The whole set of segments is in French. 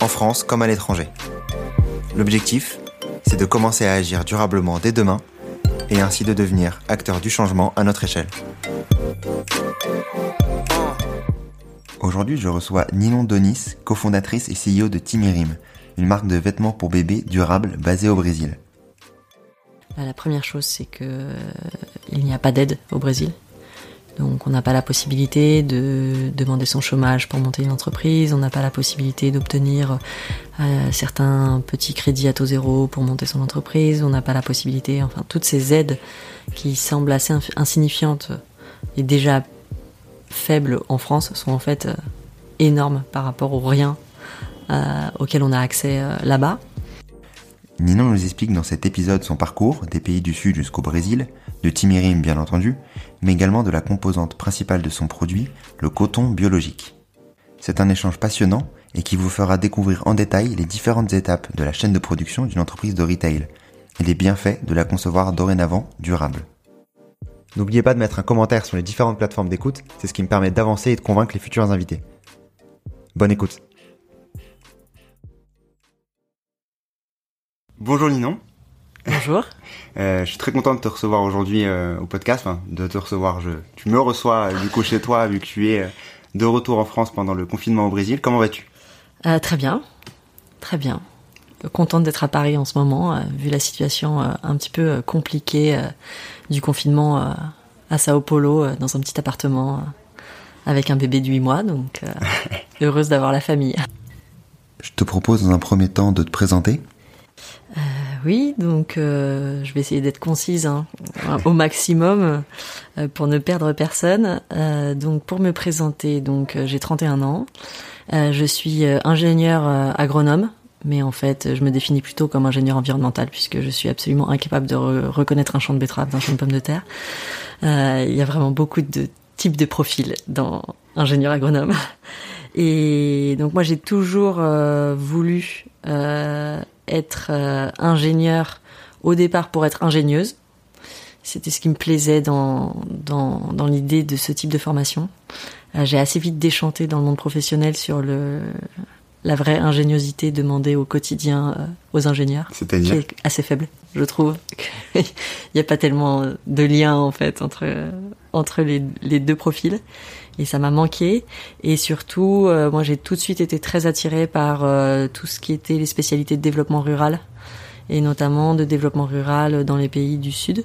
en France comme à l'étranger. L'objectif, c'est de commencer à agir durablement dès demain et ainsi de devenir acteur du changement à notre échelle. Aujourd'hui, je reçois Ninon Donis, cofondatrice et CEO de Timirim, une marque de vêtements pour bébés durable basée au Brésil. Bah, la première chose, c'est que euh, il n'y a pas d'aide au Brésil. Donc on n'a pas la possibilité de demander son chômage pour monter une entreprise, on n'a pas la possibilité d'obtenir euh, certains petits crédits à taux zéro pour monter son entreprise, on n'a pas la possibilité, enfin toutes ces aides qui semblent assez insignifiantes et déjà faibles en France sont en fait euh, énormes par rapport aux rien euh, auxquels on a accès là-bas. Ninon nous explique dans cet épisode son parcours, des pays du Sud jusqu'au Brésil, de Timirim bien entendu, mais également de la composante principale de son produit, le coton biologique. C'est un échange passionnant et qui vous fera découvrir en détail les différentes étapes de la chaîne de production d'une entreprise de retail et les bienfaits de la concevoir dorénavant durable. N'oubliez pas de mettre un commentaire sur les différentes plateformes d'écoute, c'est ce qui me permet d'avancer et de convaincre les futurs invités. Bonne écoute. Bonjour Ninon. Bonjour. Euh, je suis très content de te recevoir aujourd'hui euh, au podcast, enfin de te recevoir. Je, tu me reçois euh, du coup chez toi vu que tu es de retour en France pendant le confinement au Brésil. Comment vas-tu? Très bien, très bien. Contente d'être à Paris en ce moment, vu la situation un petit peu compliquée du confinement à Sao Paulo, dans un petit appartement avec un bébé de 8 mois, donc heureuse d'avoir la famille. Je te propose dans un premier temps de te présenter. Oui, donc euh, je vais essayer d'être concise hein, au maximum euh, pour ne perdre personne. Euh, donc pour me présenter, donc j'ai 31 ans. je suis ingénieur agronome, mais en fait je me définis plutôt comme ingénieur environnemental puisque je suis absolument incapable de reconnaître un champ de betterave d'un champ de pommes de terre. Il y a vraiment beaucoup de types de profils dans ingénieur agronome. Et donc moi j'ai toujours voulu être euh, ingénieur au départ pour être ingénieuse. C'était ce qui me plaisait dans, dans, dans l'idée de ce type de formation. Euh, j'ai assez vite déchanté dans le monde professionnel sur le, la vraie ingéniosité demandée au quotidien euh, aux ingénieurs. C'est-à-dire Qui est assez faible, je trouve. Il n'y a pas tellement de lien, en fait, entre, entre les, les deux profils et ça m'a manqué. Et surtout, euh, moi j'ai tout de suite été très attirée par euh, tout ce qui était les spécialités de développement rural et notamment de développement rural dans les pays du sud.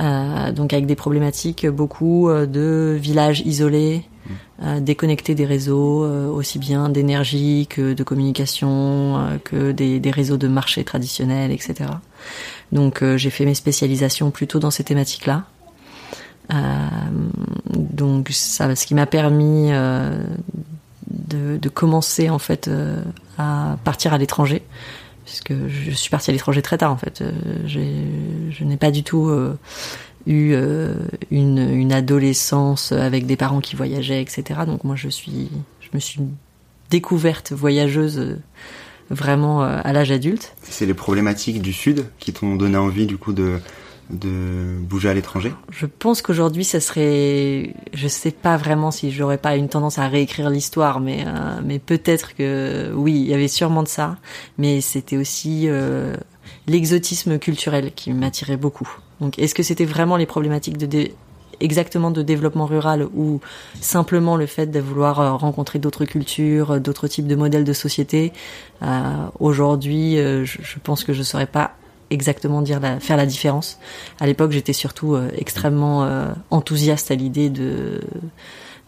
Euh, donc avec des problématiques beaucoup de villages isolés, mmh. déconnectés des réseaux, aussi bien d'énergie que de communication, que des, réseaux de marché traditionnels, etc. Donc j'ai fait mes spécialisations plutôt dans ces thématiques-là. Euh, donc ça, ce qui m'a permis euh, de, de, commencer en fait euh, à partir à l'étranger, puisque je suis partie à l'étranger très tard en fait. je n'ai pas du tout eu une, une, adolescence avec des parents qui voyageaient, etc. Donc moi je suis, je me suis découverte voyageuse vraiment à l'âge adulte. C'est les problématiques du Sud qui t'ont donné envie du coup de de bouger à l'étranger? Je pense qu'aujourd'hui, ça serait, je sais pas vraiment si j'aurais pas une tendance à réécrire l'histoire, mais euh, mais peut-être que oui, il y avait sûrement de ça, mais c'était aussi euh, l'exotisme culturel qui m'attirait beaucoup. Donc, est-ce que c'était vraiment les problématiques de exactement de développement rural ou simplement le fait de vouloir euh, rencontrer d'autres cultures, d'autres types de modèles de société? Aujourd'hui, je, pense que je saurais pas exactement dire faire la différence. À l'époque, j'étais surtout euh, extrêmement euh, enthousiaste à l'idée de,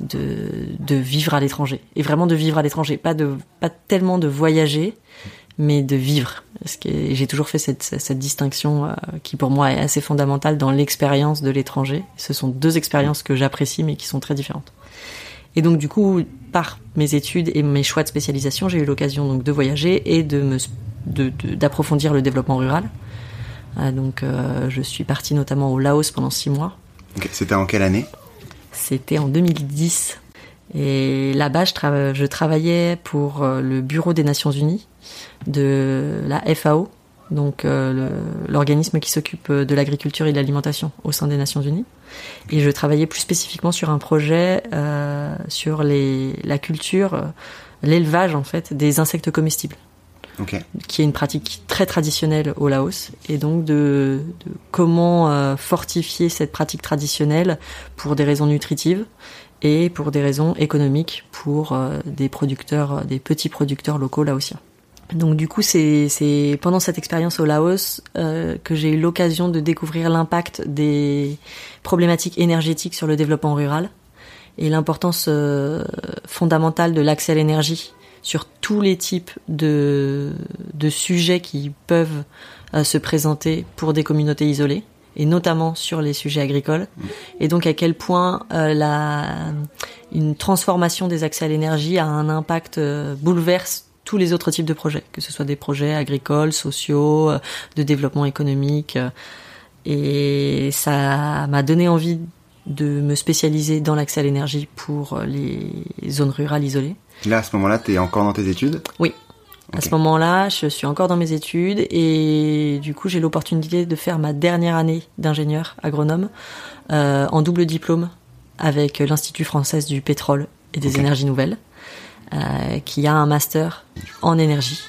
de de vivre à l'étranger et vraiment de vivre à l'étranger, pas pas tellement de voyager, mais de vivre. Parce que j'ai toujours fait cette, cette distinction euh, qui pour moi est assez fondamentale dans l'expérience de l'étranger. Ce sont deux expériences que j'apprécie mais qui sont très différentes. Et donc du coup, par mes études et mes choix de spécialisation, j'ai eu l'occasion donc de voyager et de me d'approfondir le développement rural. donc je suis partie notamment au Laos pendant six mois. C'était en quelle année? C'était en 2010. Et là-bas, je, je, travaillais pour le Bureau des Nations Unies de la FAO, donc euh, l'organisme qui s'occupe de l'agriculture et de l'alimentation au sein des Nations Unies. Et je travaillais plus spécifiquement sur un projet euh, sur les, la culture, euh, l'élevage en fait des insectes comestibles. qui est une pratique très traditionnelle au Laos, et donc de, de comment euh, fortifier cette pratique traditionnelle pour des raisons nutritives et pour des raisons économiques pour euh, des producteurs, des petits producteurs locaux laotiens. Donc du coup, c'est pendant cette expérience au Laos euh, que j'ai eu l'occasion de découvrir l'impact des problématiques énergétiques sur le développement rural et l'importance euh, fondamentale de l'accès à l'énergie sur tous les types de, de sujets qui peuvent euh, se présenter pour des communautés isolées et notamment sur les sujets agricoles et donc à quel point la une transformation des accès à l'énergie a un impact bouleverse tous les autres types de projets, que ce soit des projets agricoles, sociaux, euh, de développement économique. Euh, et ça m'a donné envie de me spécialiser dans l'accès à l'énergie pour les zones rurales isolées. Là, à ce moment-là, tu es encore dans tes études? Oui. À ce moment-là, je suis encore dans mes études et du coup, j'ai l'opportunité de faire ma dernière année d'ingénieur agronome euh, en double diplôme avec l'Institut français du pétrole et des énergies nouvelles. Euh, qui a un master en énergie.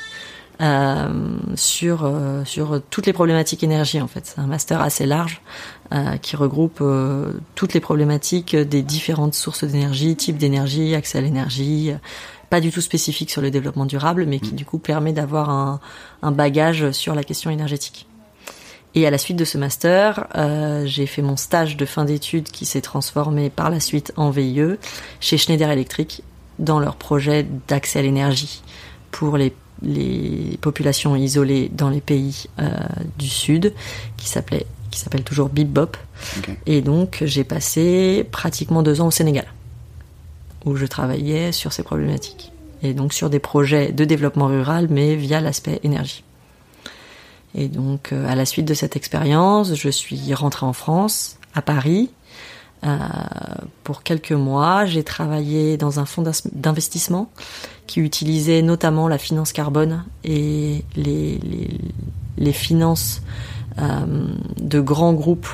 Euh, sur euh, sur toutes les problématiques énergie en fait. C'est un master assez large euh, qui regroupe euh, toutes les problématiques des différentes sources d'énergie, types d'énergie, accès à l'énergie, pas du tout spécifique sur le développement durable, mais qui du coup permet d'avoir un, un, bagage sur la question énergétique. Et à la suite de ce master, euh, j'ai fait mon stage de fin d'études qui s'est transformé par la suite en VIE chez Schneider Electric dans leur projet d'accès à l'énergie pour les, les, populations isolées dans les pays euh, du Sud, qui s'appelait qui s'appelle toujours Bip Et donc j'ai passé pratiquement deux ans au Sénégal, où je travaillais sur ces problématiques. Et donc sur des projets de développement rural, mais via l'aspect énergie. Et donc euh, à la suite de cette expérience, je suis rentrée en France, à Paris, euh, pour quelques mois, j'ai travaillé dans un fonds d'investissement qui utilisait notamment la finance carbone et les, finances euh, de grands groupes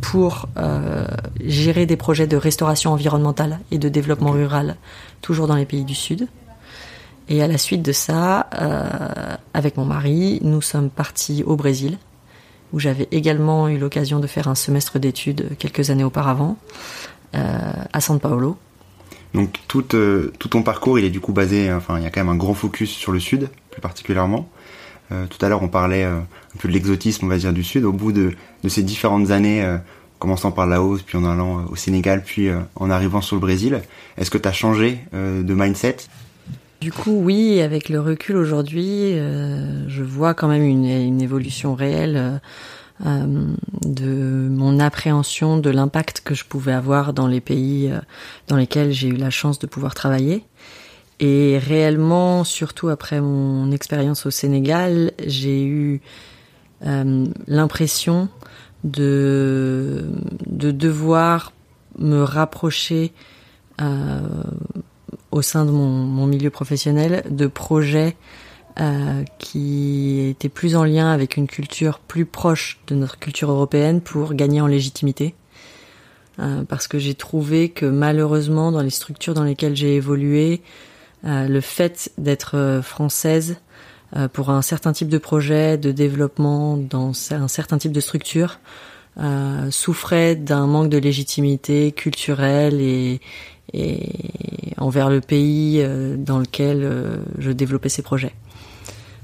pour euh, gérer des projets de restauration environnementale et de développement rural, toujours dans les pays du Sud. Et à la suite de ça, euh, avec mon mari, nous sommes partis au Brésil où j'avais également eu l'occasion de faire un semestre d'études quelques années auparavant, euh, à San Paulo. Donc tout, euh, tout ton parcours, il est du coup basé, enfin il y a quand même un gros focus sur le sud, plus particulièrement. Euh, tout à l'heure on parlait euh, un peu de l'exotisme, on va dire, du sud. Au bout de, ces différentes années, euh, commençant par Laos, puis en allant au Sénégal, puis en arrivant sur le Brésil, est-ce que tu as changé de mindset? Du coup, oui, avec le recul aujourd'hui, euh, je vois quand même une, évolution réelle euh, euh, de mon appréhension de l'impact que je pouvais avoir dans les pays dans lesquels j'ai eu la chance de pouvoir travailler. Et réellement, surtout après mon expérience au Sénégal, j'ai eu l'impression de, de devoir me rapprocher euh, au sein de mon, milieu professionnel de projets euh, qui étaient plus en lien avec une culture plus proche de notre culture européenne pour gagner en légitimité. Euh, parce que j'ai trouvé que malheureusement dans les structures dans lesquelles j'ai évolué, euh, le fait d'être française pour un certain type de projet, de développement dans un certain type de structure, souffrait d'un manque de légitimité culturelle et, et envers le pays euh, dans lequel euh, je développais ces projets.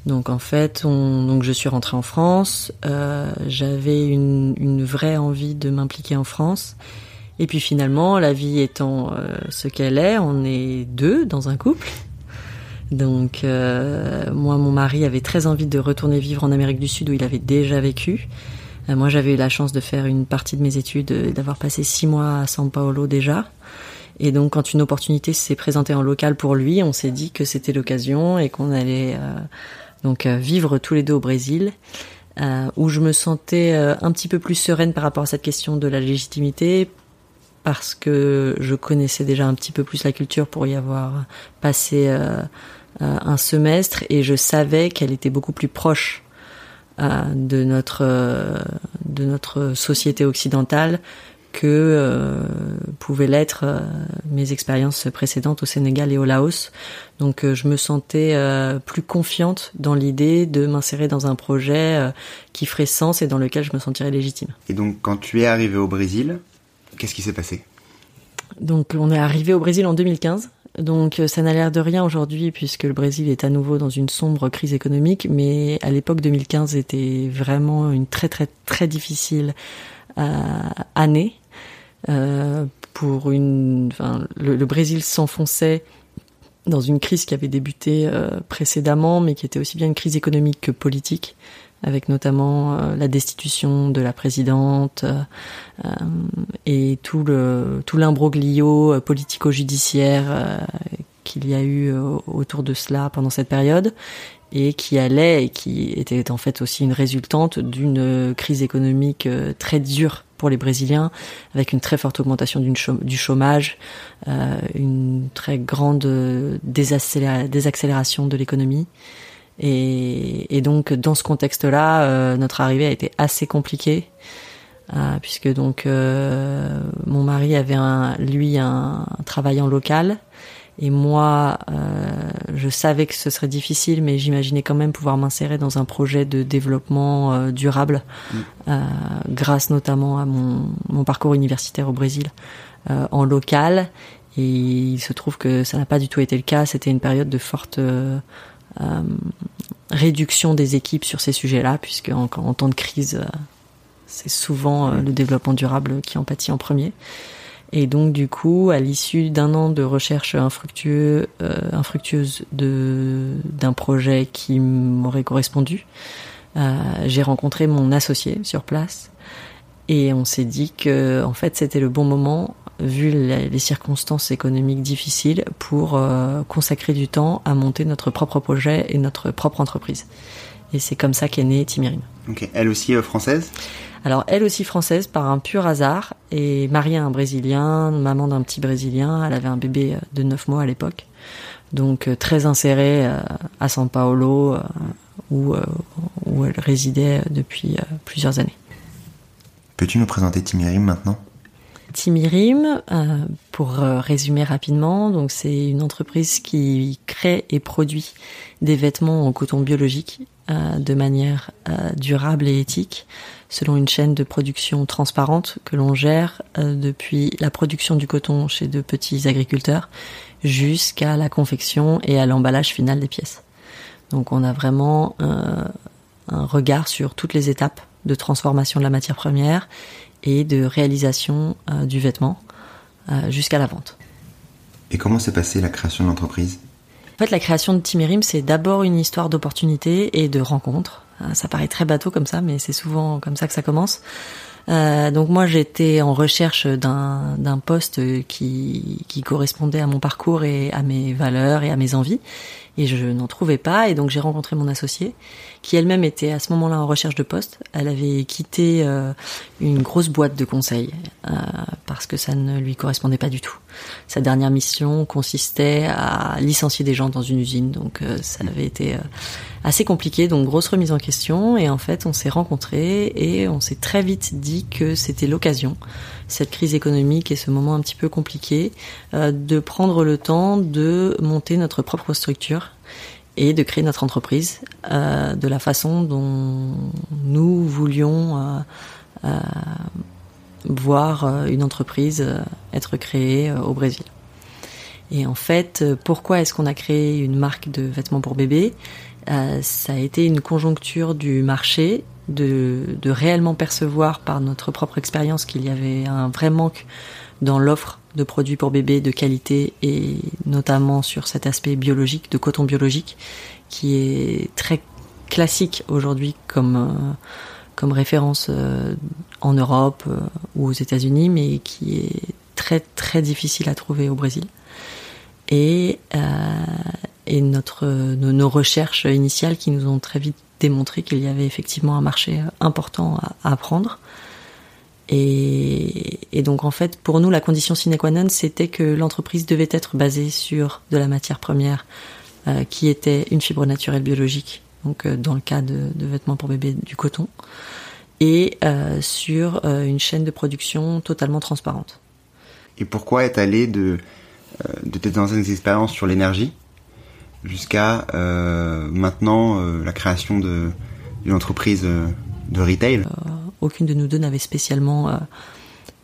Donc en fait, on, donc je suis rentrée en France. Euh, J'avais une, une, vraie envie de m'impliquer en France. Et puis finalement, la vie étant euh, ce qu'elle est, on est deux dans un couple. Donc moi, mon mari avait très envie de retourner vivre en Amérique du Sud où il avait déjà vécu. moi, j'avais eu la chance de faire une partie de mes études et d'avoir passé six mois à São Paulo déjà. Et donc, quand une opportunité s'est présentée en local pour lui, on s'est dit que c'était l'occasion et qu'on allait donc vivre tous les deux au Brésil. où je me sentais un petit peu plus sereine par rapport à cette question de la légitimité, parce que je connaissais déjà un petit peu plus la culture pour y avoir passé euh, euh, un semestre et je savais qu'elle était beaucoup plus proche euh, de notre de notre société occidentale que pouvaient l'être mes expériences précédentes au Sénégal et au Laos. Donc je me sentais plus confiante dans l'idée de m'insérer dans un projet qui ferait sens et dans lequel je me sentirais légitime. Et donc quand tu es arrivé au Brésil, Qu'est-ce qui s'est passé? Donc on est arrivé au Brésil en 2015. Donc ça n'a l'air de rien aujourd'hui puisque le Brésil est à nouveau dans une sombre crise économique, mais à l'époque 2015 était vraiment une très très très difficile euh, année euh, pour une. Enfin, le, Brésil s'enfonçait dans une crise qui avait débuté euh, précédemment, mais qui était aussi bien une crise économique que politique avec notamment euh, la destitution de la présidente euh, euh, et tout le tout l'imbroglio politico-judiciaire qu'il y a eu autour de cela pendant cette période et qui allait et qui était en fait aussi une résultante d'une crise économique très dure pour les Brésiliens, avec une très forte augmentation du chômage, une très grande désaccélération de l'économie. Et, et, donc dans ce contexte-là, euh, notre arrivée a été assez compliquée euh, puisque donc euh, mon mari avait un, lui un, travail en local et moi je savais que ce serait difficile, mais j'imaginais quand même pouvoir m'insérer dans un projet de développement durable mm. grâce notamment à mon, mon, parcours universitaire au Brésil en local. Et il se trouve que ça n'a pas du tout été le cas. C'était une période de forte euh, réduction des équipes sur ces sujets-là, puisque en, temps de crise, euh, c'est souvent euh, le développement durable qui en pâtit en premier. Et donc du coup, à l'issue d'un an de recherche infructueux, infructueuse de d'un projet qui m'aurait correspondu, j'ai rencontré mon associé sur place et on s'est dit que en fait c'était le bon moment vu les circonstances économiques difficiles, pour euh, consacrer du temps à monter notre propre projet et notre propre entreprise. Et c'est comme ça qu'est née Timirim. Elle aussi euh, française? Alors elle aussi française par un pur hasard et mariée à un Brésilien, maman d'un petit Brésilien. Elle avait un bébé euh, de 9 mois à l'époque, donc très insérée à São Paulo où, où elle résidait depuis plusieurs années. Peux-tu nous présenter Timirim maintenant? Timirim, euh, pour euh, résumer rapidement, donc c'est une entreprise qui crée et produit des vêtements en coton biologique euh, de manière durable et éthique, selon une chaîne de production transparente que l'on gère depuis la production du coton chez de petits agriculteurs jusqu'à la confection et à l'emballage final des pièces. Donc on a vraiment un regard sur toutes les étapes de transformation de la matière première et de réalisation euh, du vêtement euh, jusqu'à la vente. Et comment s'est passée la création de l'entreprise? En fait, la création de Timirim, c'est d'abord une histoire d'opportunité et de rencontre. Euh, ça paraît très bateau comme ça, mais c'est souvent comme ça que ça commence. Euh, donc moi j'étais en recherche d'un, poste qui, qui correspondait à mon parcours et à mes valeurs et à mes envies et je n'en trouvais pas et donc j'ai rencontré mon associée qui elle-même était à ce moment-là en recherche de poste. Elle avait quitté euh, une grosse boîte de conseil euh, parce que ça ne lui correspondait pas du tout. Sa dernière mission consistait à licencier des gens dans une usine, donc euh, ça avait été assez compliqué, donc grosse remise en question. Et en fait, on s'est rencontrés et on s'est très vite dit que c'était l'occasion, cette crise économique et ce moment un petit peu compliqué, de prendre le temps de monter notre propre structure et de créer notre entreprise euh, de la façon dont nous voulions euh, euh, voir une entreprise être créée au Brésil. Et en fait, pourquoi est-ce qu'on a créé une marque de vêtements pour bébés? Ça a été une conjoncture du marché, de, de réellement percevoir par notre propre expérience qu'il y avait un vrai manque dans l'offre de produits pour bébés de qualité et notamment sur cet aspect biologique, de coton biologique, qui est très classique aujourd'hui comme, euh, comme référence euh, en Europe euh, ou aux États-Unis, mais qui est très très difficile à trouver au Brésil. Et, et notre, nos, recherches initiales qui nous ont très vite démontré qu'il y avait effectivement un marché important à, apprendre. Et, et, donc en fait, pour nous, la condition sine qua non, c'était que l'entreprise devait être basée sur de la matière première euh, qui était une fibre naturelle biologique, donc euh, dans le cas de, de, vêtements pour bébé, du coton, et euh, sur une chaîne de production totalement transparente. Et pourquoi être allé de, de tes anciennes expériences sur l'énergie jusqu'à maintenant la création d'une entreprise de retail? Aucune de nous deux n'avait spécialement euh,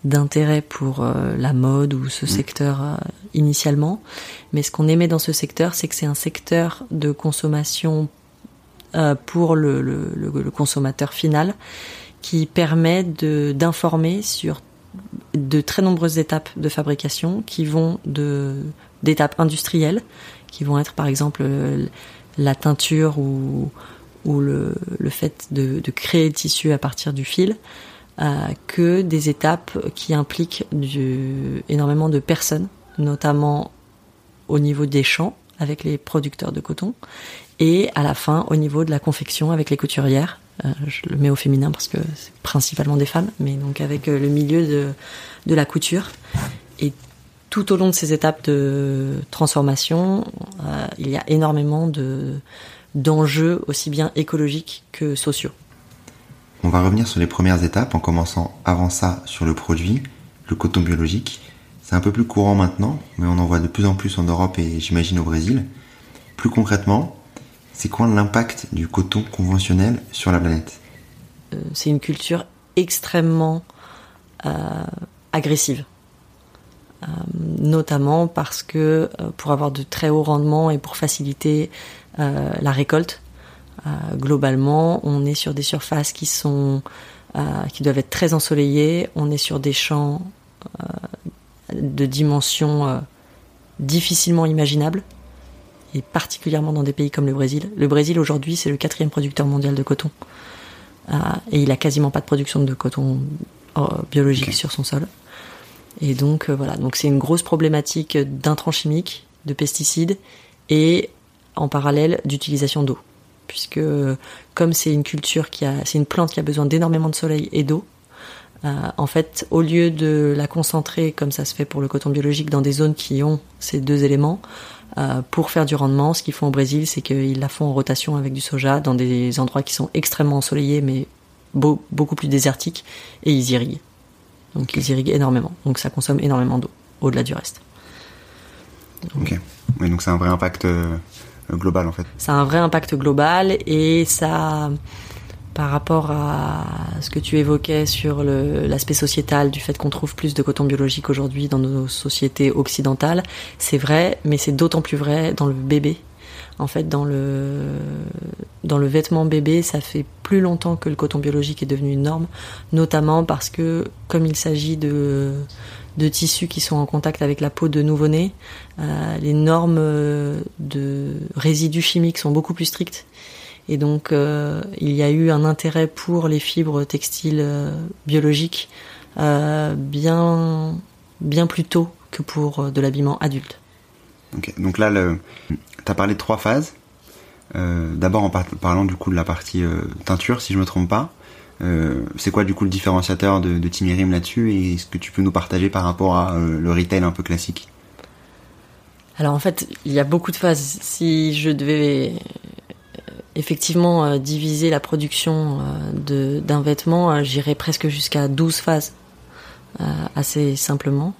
d'intérêt pour euh, la mode ou ce mm. secteur euh, initialement. Mais ce qu'on aimait dans ce secteur, c'est que c'est un secteur de consommation pour le, le, le, consommateur final qui permet d'informer sur de très nombreuses étapes de fabrication qui vont de d'étapes industrielles qui vont être par exemple la teinture ou ou le, le fait de, de, créer le tissu à partir du fil, euh, que des étapes qui impliquent du, énormément de personnes, notamment au niveau des champs avec les producteurs de coton, et à la fin au niveau de la confection avec les couturières. Euh, je le mets au féminin parce que c'est principalement des femmes, mais donc avec euh, le milieu de, de la couture. Et tout au long de ces étapes de transformation, il y a énormément de, d'enjeux aussi bien écologiques que sociaux. On va revenir sur les premières étapes en commençant avant ça sur le produit, le coton biologique. C'est un peu plus courant maintenant, mais on en voit de plus en plus en Europe et j'imagine au Brésil. Plus concrètement, c'est quoi l'impact du coton conventionnel sur la planète? Euh, C'est une culture extrêmement euh, agressive. Euh, notamment parce que pour avoir de très hauts rendements et pour faciliter euh, la récolte. Euh, globalement, on est sur des surfaces qui sont euh, qui doivent être très ensoleillées. On est sur des champs de dimensions difficilement imaginables et particulièrement dans des pays comme le Brésil. Le Brésil aujourd'hui c'est le quatrième producteur mondial de coton et il a quasiment pas de production de coton biologique sur son sol. Et donc voilà, donc c'est une grosse problématique d'intrants chimiques, de pesticides et en parallèle d'utilisation d'eau, puisque comme c'est une culture qui a, c'est une plante qui a besoin d'énormément de soleil et d'eau. Euh, en fait, au lieu de la concentrer comme ça se fait pour le coton biologique dans des zones qui ont ces deux éléments, euh, pour faire du rendement, ce qu'ils font au Brésil, c'est qu'ils la font en rotation avec du soja dans des endroits qui sont extrêmement ensoleillés mais beaucoup plus désertiques et ils irriguent. Donc ils irriguent énormément. Donc ça consomme énormément d'eau au-delà du reste. Ok. Oui, donc c'est un vrai impact euh, global en fait. A un vrai impact global et ça, par rapport à ce que tu évoquais sur l'aspect sociétal du fait qu'on trouve plus de coton biologique aujourd'hui dans nos sociétés occidentales, c'est vrai, mais c'est d'autant plus vrai dans le bébé. En fait, dans le vêtement bébé, ça fait plus longtemps que le coton biologique est devenu une norme, notamment parce que comme il s'agit de tissus qui sont en contact avec la peau de nouveau-né, euh, les normes euh, de résidus chimiques sont beaucoup plus strictes. Et donc, euh, il y a eu un intérêt pour les fibres textiles biologiques bien plus tôt que pour de l'habillement adulte. Donc là, tu as parlé de trois phases. D'abord en parlant du coup de la partie teinture, si je me trompe pas. Euh, c'est quoi du coup le différenciateur de, de Timirim là-dessus et est-ce que tu peux nous partager par rapport à euh, le retail un peu classique? Alors en fait, il y a beaucoup de phases. Si je devais euh, effectivement diviser la production d'un vêtement, j'irais presque jusqu'à 12 phases, assez simplement.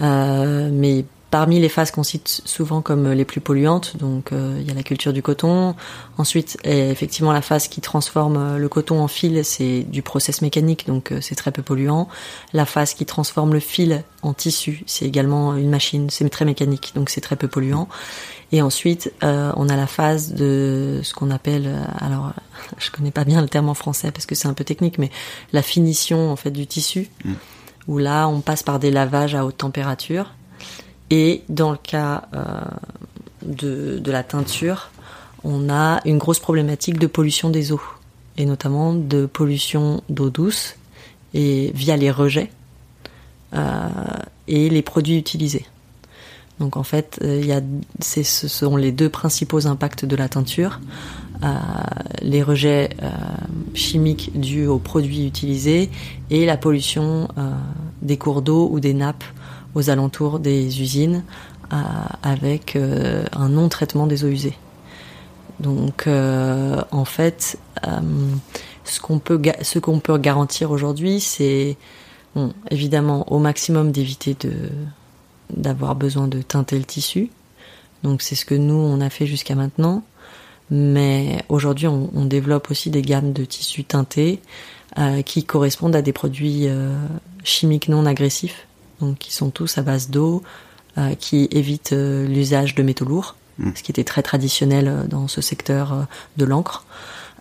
mais Parmi les phases qu'on cite souvent comme les plus polluantes, donc euh, il y a la culture du coton. Ensuite, effectivement, la phase qui transforme euh, le coton en fil, c'est du process mécanique, donc euh, c'est très peu polluant. La phase qui transforme le fil en tissu, c'est également une machine, c'est très mécanique, donc c'est très peu polluant. Et ensuite, on a la phase de ce qu'on appelle, alors je connais pas bien le terme en français parce que c'est un peu technique, mais la finition en fait du tissu, mm. où là on passe par des lavages à haute température et dans le cas euh, de, la teinture, on a une grosse problématique de pollution des eaux, et notamment de pollution d'eau douce, et via les rejets. Euh, et les produits utilisés. Donc en fait, il y a, ce sont les deux principaux impacts de la teinture. les rejets chimiques dus aux produits utilisés et la pollution des cours d'eau ou des nappes aux alentours des usines avec un non-traitement des eaux usées. Donc en fait, ce qu'on peut, ce qu'on peut garantir aujourd'hui, c'est bon, évidemment au maximum d'éviter d'avoir besoin de teinter le tissu. Donc c'est ce que nous on a fait jusqu'à maintenant. Mais aujourd'hui on, développe aussi des gammes de tissus teintés euh, qui correspondent à des produits euh, chimiques non agressifs, donc qui sont tous à base d'eau, euh, qui évitent euh, l'usage de métaux lourds, mmh. ce qui était très traditionnel euh, dans ce secteur de l'encre.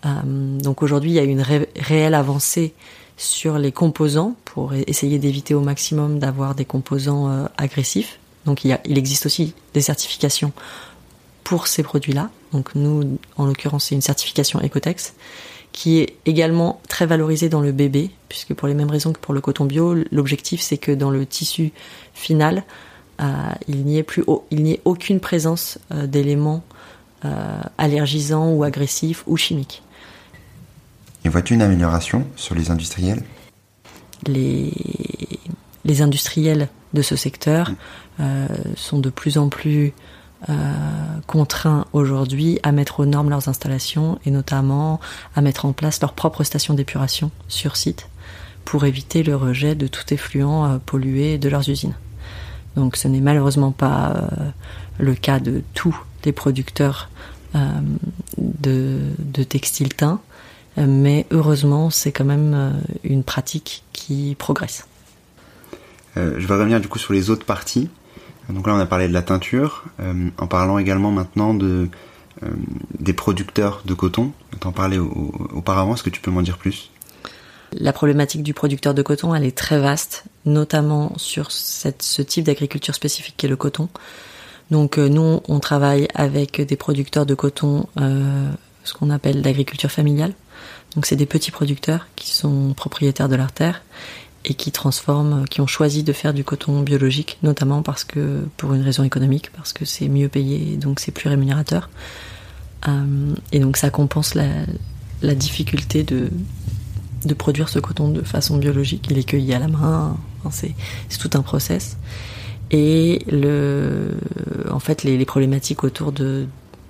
Donc aujourd'hui, il y a une réelle avancée sur les composants pour essayer d'éviter au maximum d'avoir des composants agressifs. Donc il, y a, il existe aussi des certifications pour ces produits-là. Donc nous, en l'occurrence, c'est une certification Ecotex qui est également très valorisée dans le bébé, puisque pour les mêmes raisons que pour le coton bio, l'objectif c'est que dans le tissu final, euh, il n'y ait plus, il n'y ait aucune présence euh, d'éléments euh, allergisants ou agressifs ou chimiques. Et vois-tu une amélioration sur les industriels? Les, les industriels de ce secteur euh, sont de plus en plus euh, contraints aujourd'hui à mettre aux normes leurs installations et notamment à mettre en place leur propre station d'épuration sur site pour éviter le rejet de tout effluent euh, pollué de leurs usines. Donc ce n'est malheureusement pas euh, le cas de tous les producteurs de, de textiles teints, mais heureusement, c'est quand même une pratique qui progresse. Je vais revenir du coup sur les autres parties. Donc là, on a parlé de la teinture, euh, en parlant également maintenant euh, des producteurs de coton. T'en parlais au, auparavant, est-ce que tu peux m'en dire plus? La problématique du producteur de coton, elle est très vaste, notamment sur ce type d'agriculture spécifique qu'est le coton. Donc euh, nous, on travaille avec des producteurs de coton, ce qu'on appelle l'agriculture familiale. Donc c'est des petits producteurs qui sont propriétaires de leur terre et qui transforment, qui ont choisi de faire du coton biologique, notamment parce que pour une raison économique, parce que c'est mieux payé, et donc c'est plus rémunérateur. Euh, et donc ça compense la, difficulté de, produire ce coton de façon biologique. Il est cueilli à la main, c'est tout un process. Et en fait, les, les problématiques autour de,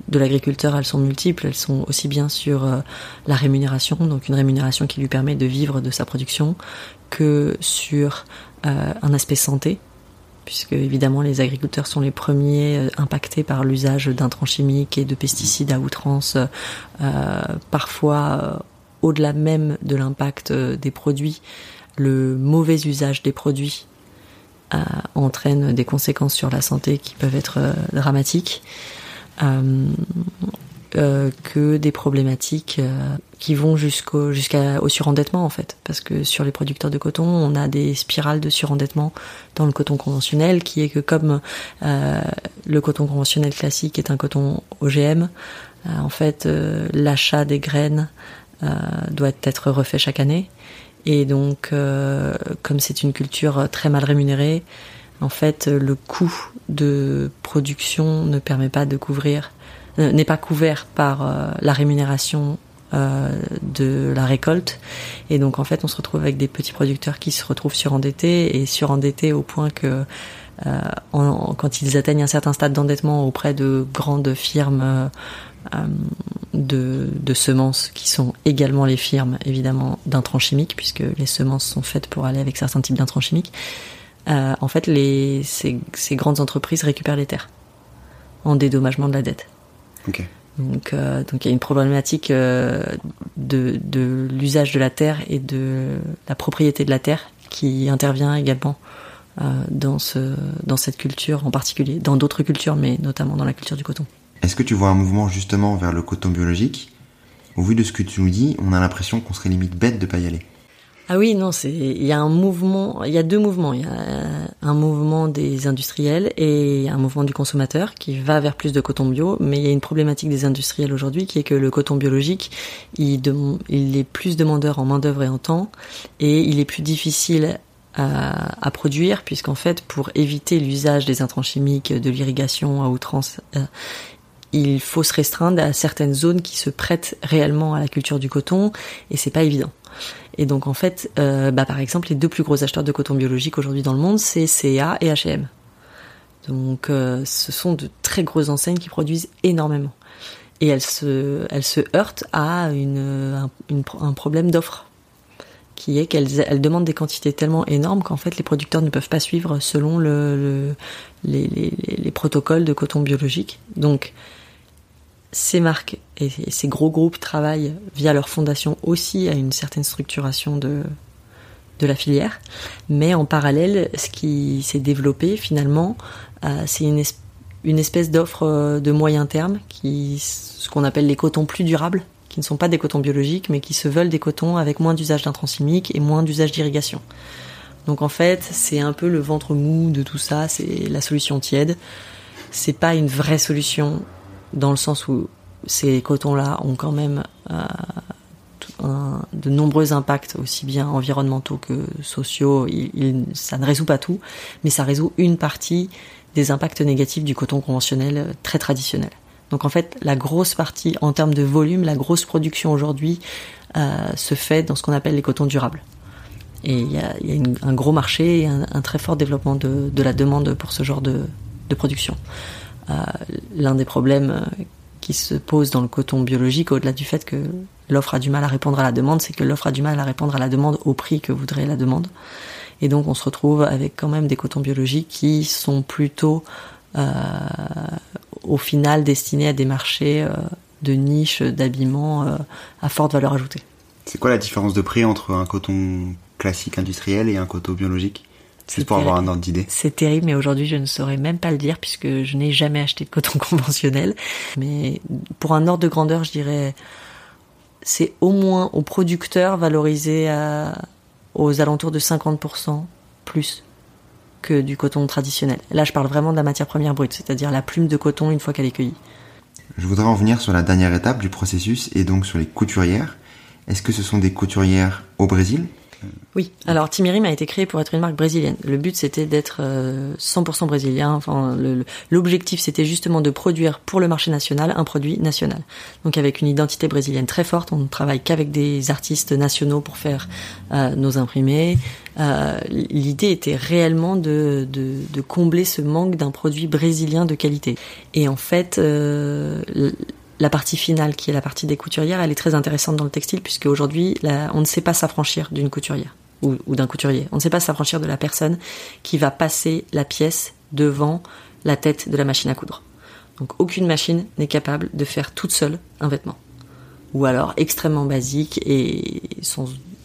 de l'agriculteur, elles sont multiples. Elles sont aussi bien sur euh, la rémunération, donc une rémunération qui lui permet de vivre de sa production, que sur euh, un aspect santé, puisque évidemment les agriculteurs sont les premiers euh, impactés par l'usage d'intrants chimiques et de pesticides à outrance, euh, parfois au-delà même de l'impact des produits, le mauvais usage des produits entraîne des conséquences sur la santé qui peuvent être dramatiques. Euh, que des problématiques euh, qui vont jusqu'au jusqu'au surendettement en fait. Parce que sur les producteurs de coton on a des spirales de surendettement dans le coton conventionnel qui est que comme euh, le coton conventionnel classique est un coton OGM euh, en fait euh, l'achat des graines doit être refait chaque année. Et donc comme c'est une culture très mal rémunérée en fait le coût de production ne permet pas de couvrir n'est pas couvert par euh, la rémunération euh, de la récolte. Et donc en fait on se retrouve avec des petits producteurs qui se retrouvent surendettés et surendettés au point que euh, quand ils atteignent un certain stade d'endettement auprès de grandes firmes euh, de, semences qui sont également les firmes évidemment d'intrants chimiques puisque les semences sont faites pour aller avec certains types d'intrants chimiques euh, en fait ces grandes entreprises récupèrent les terres en dédommagement de la dette Okay. Donc, euh, donc il y a une problématique euh, de, de l'usage de la terre et de la propriété de la terre qui intervient également euh, dans, ce, dans cette culture en particulier, dans d'autres cultures, mais notamment dans la culture du coton. Est-ce que tu vois un mouvement justement vers le coton biologique? Au vu de ce que tu nous dis, on a l'impression qu'on serait limite bête de pas y aller. Ah oui, non, c'est il y a un mouvement, il y a deux mouvements. Il y a un mouvement des industriels et un mouvement du consommateur qui va vers plus de coton bio. Mais il y a une problématique des industriels aujourd'hui qui est que le coton biologique, il, est plus demandeur en main d'œuvre et en temps, et il est plus difficile à, produire, puisqu'en fait, pour éviter l'usage des intrants chimiques, de l'irrigation à outrance, euh, il faut se restreindre à certaines zones qui se prêtent réellement à la culture du coton, et c'est pas évident. Et donc en fait, euh, bah, par exemple, les deux plus gros acheteurs de coton biologique aujourd'hui dans le monde, c'est CA et H&M. Donc euh, ce sont de très grosses enseignes qui produisent énormément. Et elles se, elles se heurtent à une, un problème d'offre qui est qu'elles demandent des quantités tellement énormes qu'en fait les producteurs ne peuvent pas suivre selon le, les, protocoles de coton biologique. Donc ces marques et ces gros groupes travaillent via leur fondation aussi à une certaine structuration de, de la filière, mais en parallèle, ce qui s'est développé finalement, euh, c'est une, une espèce d'offre euh, de moyen terme, qui, ce qu'on appelle les cotons plus durables, qui ne sont pas des cotons biologiques, mais qui se veulent des cotons avec moins d'usage d'intrants et moins d'usage d'irrigation. Donc en fait, c'est un peu le ventre mou de tout ça, c'est la solution tiède. C'est pas une vraie solution dans le sens où ces cotons-là ont quand même euh, de nombreux impacts, aussi bien environnementaux que sociaux. ça ne résout pas tout, mais ça résout une partie des impacts négatifs du coton conventionnel euh, très traditionnel. Donc en fait, la grosse partie en termes de volume, la grosse production aujourd'hui euh, se fait dans ce qu'on appelle les cotons durables. Et il y a, un gros marché et un, très fort développement de, la demande pour ce genre de, production. L'un des problèmes euh, qui se pose dans le coton biologique, au-delà du fait que l'offre a du mal à répondre à la demande, c'est que l'offre a du mal à répondre à la demande au prix que voudrait la demande. Et donc on se retrouve avec quand même des cotons biologiques qui sont plutôt euh, au final destiné à des marchés euh, de niche d'habillement à forte valeur ajoutée. C'est quoi la différence de prix entre un coton classique industriel et un coton biologique? Juste pour avoir un ordre d'idée. C'est terrible, mais aujourd'hui je ne saurais même pas le dire puisque je n'ai jamais acheté de coton conventionnel. Mais pour un ordre de grandeur, je dirais, c'est au moins aux producteurs valorisé à, aux alentours de 50% plus que du coton traditionnel. Là, je parle vraiment de la matière première brute, c'est-à-dire la plume de coton une fois qu'elle est cueillie. Je voudrais en venir sur la dernière étape du processus et donc sur les couturières. Est-ce que ce sont des couturières au Brésil oui, alors Timirim a été créé pour être une marque brésilienne. Le but c'était d'être 100% euh, brésilien. Enfin, l'objectif c'était justement de produire pour le marché national un produit national. Donc avec une identité brésilienne très forte, on ne travaille qu'avec des artistes nationaux pour faire euh, nos imprimés. Euh, l'idée était réellement de, de, combler ce manque d'un produit brésilien de qualité. Et en fait, la partie finale, qui est la partie des couturières, elle est très intéressante dans le textile, puisque aujourd'hui, on ne sait pas s'affranchir d'une couturière ou, d'un couturier. On ne sait pas s'affranchir de la personne qui va passer la pièce devant la tête de la machine à coudre. Donc aucune machine n'est capable de faire toute seule un vêtement. Ou alors extrêmement basique et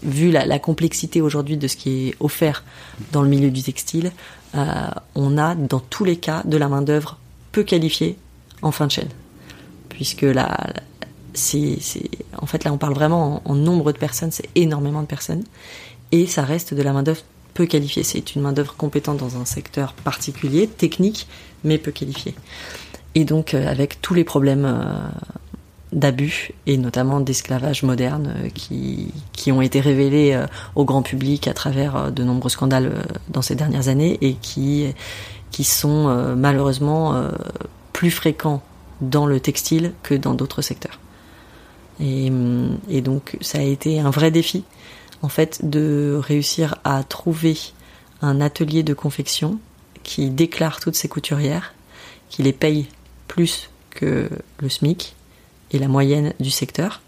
vu la, complexité aujourd'hui de ce qui est offert dans le milieu du textile, euh, on a dans tous les cas de la main d'œuvre peu qualifiée en fin de chaîne puisque là, c'est, en fait là on parle vraiment en, nombre de personnes, c'est énormément de personnes, et ça reste de la main d'œuvre peu qualifiée. C'est une main d'œuvre compétente dans un secteur particulier, technique, mais peu qualifiée. Et donc euh, avec tous les problèmes euh, d'abus et notamment d'esclavage moderne euh, qui, qui ont été révélés au grand public à travers de nombreux scandales dans ces dernières années et qui qui sont malheureusement plus fréquents dans le textile que dans d'autres secteurs. Et, donc ça a été un vrai défi, en fait, de réussir à trouver un atelier de confection qui déclare toutes ces couturières, qui les paye plus que le SMIC et la moyenne du secteur,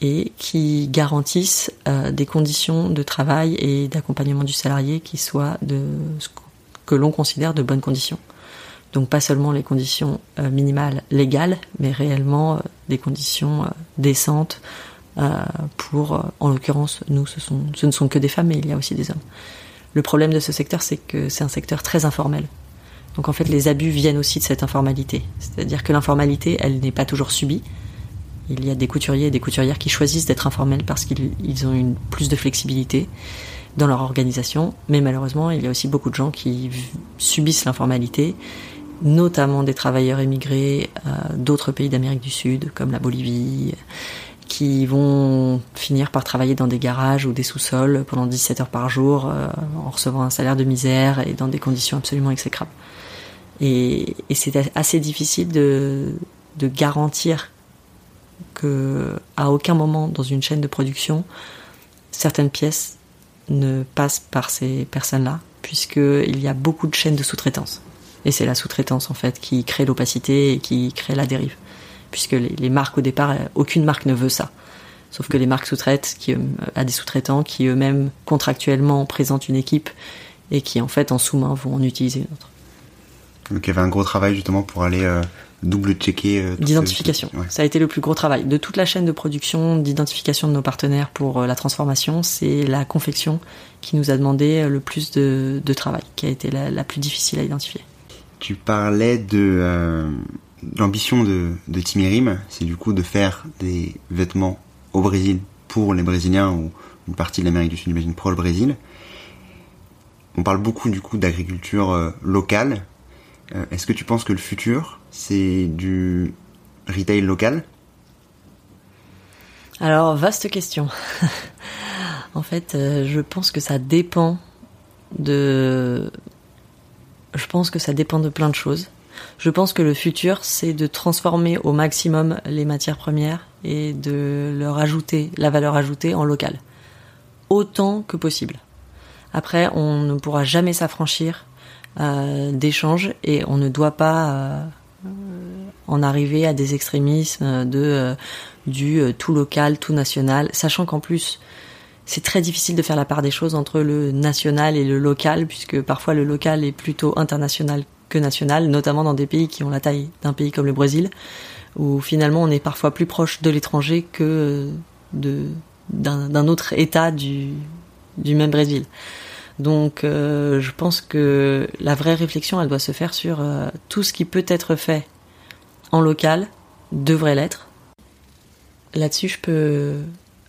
et qui garantissent euh, des conditions de travail et d'accompagnement du salarié qui soient de ce que l'on considère de bonnes conditions. Donc pas seulement les conditions euh, minimales légales, mais réellement euh, des conditions euh, décentes pour, en l'occurrence, nous, ce, sont, ce ne sont que des femmes, mais il y a aussi des hommes. Le problème de ce secteur, c'est que c'est un secteur très informel. Donc en fait, les abus viennent aussi de cette informalité. C'est-à-dire que l'informalité, elle n'est pas toujours subie. Il y a des couturiers et des couturières qui choisissent d'être informels parce qu'ils ont une plus de flexibilité dans leur organisation, mais malheureusement, il y a aussi beaucoup de gens qui subissent l'informalité notamment des travailleurs émigrés euh, d'autres pays d'Amérique du Sud, comme la Bolivie, qui vont finir par travailler dans des garages ou des sous-sols pendant 17 heures par jour en recevant un salaire de misère et dans des conditions absolument exécrables. Et, c'est assez difficile de, de garantir que à aucun moment dans une chaîne de production certaines pièces ne passent par ces personnes-là, puisqu'il y a beaucoup de chaînes de sous-traitance. Et c'est la sous-traitance en fait qui crée l'opacité et qui crée la dérive, puisque les, marques au départ, aucune marque ne veut ça. Sauf que les marques sous-traitent qui, à des sous-traitants qui eux-mêmes contractuellement présentent une équipe et qui en fait en sous-main vont en utiliser une autre. Donc il y avait un gros travail justement pour aller euh, double checker. Euh, d'identification. Ça a été le plus gros travail de toute la chaîne de production, d'identification de nos partenaires pour euh, la transformation. C'est la confection qui nous a demandé le plus de, travail, qui a été la, plus difficile à identifier. Tu parlais de l'ambition de, Timirim, c'est du coup de faire des vêtements au Brésil pour les Brésiliens ou une partie de l'Amérique du Sud, j'imagine, pour le Brésil. On parle beaucoup du coup d'agriculture locale. Euh, est-ce que tu penses que le futur, c'est du retail local? Alors, vaste question. en fait, euh, je pense que ça dépend de... Je pense que ça dépend de plein de choses. Je pense que le futur, c'est de transformer au maximum les matières premières et de leur ajouter la valeur ajoutée en local. Autant que possible. Après, on ne pourra jamais s'affranchir euh, d'échanges et on ne doit pas euh, en arriver à des extrémismes euh, du tout local, tout national, sachant qu'en plus c'est très difficile de faire la part des choses entre le national et le local, puisque parfois le local est plutôt international que national, notamment dans des pays qui ont la taille d'un pays comme le Brésil, où finalement on est parfois plus proche de l'étranger que de d'un autre État du, du même Brésil. Donc euh, je pense que la vraie réflexion, elle doit se faire sur euh, tout ce qui peut être fait en local devrait l'être. Là-dessus, je peux